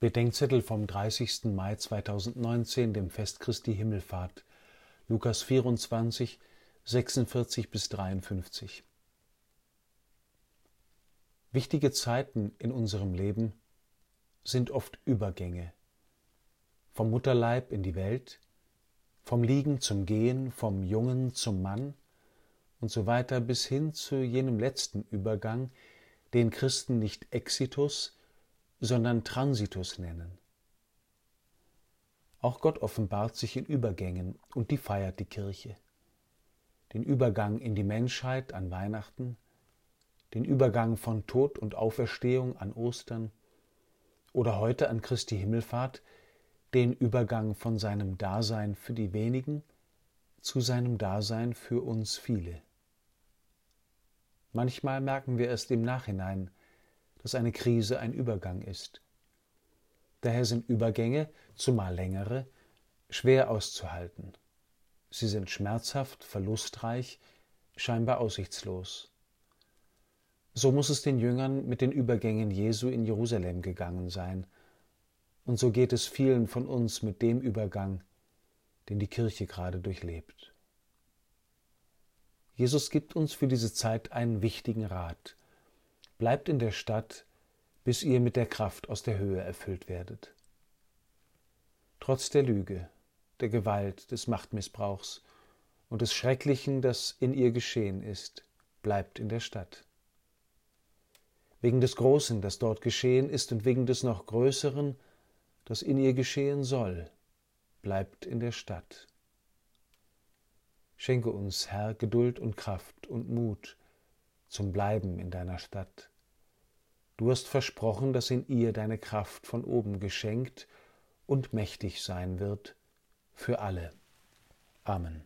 Bedenkzettel vom 30. Mai 2019, dem Fest Christi Himmelfahrt, Lukas 24, 46 bis 53. Wichtige Zeiten in unserem Leben sind oft Übergänge. Vom Mutterleib in die Welt, vom Liegen zum Gehen, vom Jungen zum Mann und so weiter bis hin zu jenem letzten Übergang, den Christen nicht Exitus, sondern Transitus nennen. Auch Gott offenbart sich in Übergängen und die feiert die Kirche. Den Übergang in die Menschheit an Weihnachten, den Übergang von Tod und Auferstehung an Ostern oder heute an Christi Himmelfahrt, den Übergang von seinem Dasein für die wenigen zu seinem Dasein für uns viele. Manchmal merken wir erst im Nachhinein, dass eine Krise ein Übergang ist. Daher sind Übergänge, zumal längere, schwer auszuhalten. Sie sind schmerzhaft, verlustreich, scheinbar aussichtslos. So muss es den Jüngern mit den Übergängen Jesu in Jerusalem gegangen sein, und so geht es vielen von uns mit dem Übergang, den die Kirche gerade durchlebt. Jesus gibt uns für diese Zeit einen wichtigen Rat. Bleibt in der Stadt, bis ihr mit der Kraft aus der Höhe erfüllt werdet. Trotz der Lüge, der Gewalt, des Machtmissbrauchs und des Schrecklichen, das in ihr geschehen ist, bleibt in der Stadt. Wegen des Großen, das dort geschehen ist, und wegen des noch Größeren, das in ihr geschehen soll, bleibt in der Stadt. Schenke uns, Herr, Geduld und Kraft und Mut, zum Bleiben in deiner Stadt. Du hast versprochen, dass in ihr deine Kraft von oben geschenkt und mächtig sein wird für alle. Amen.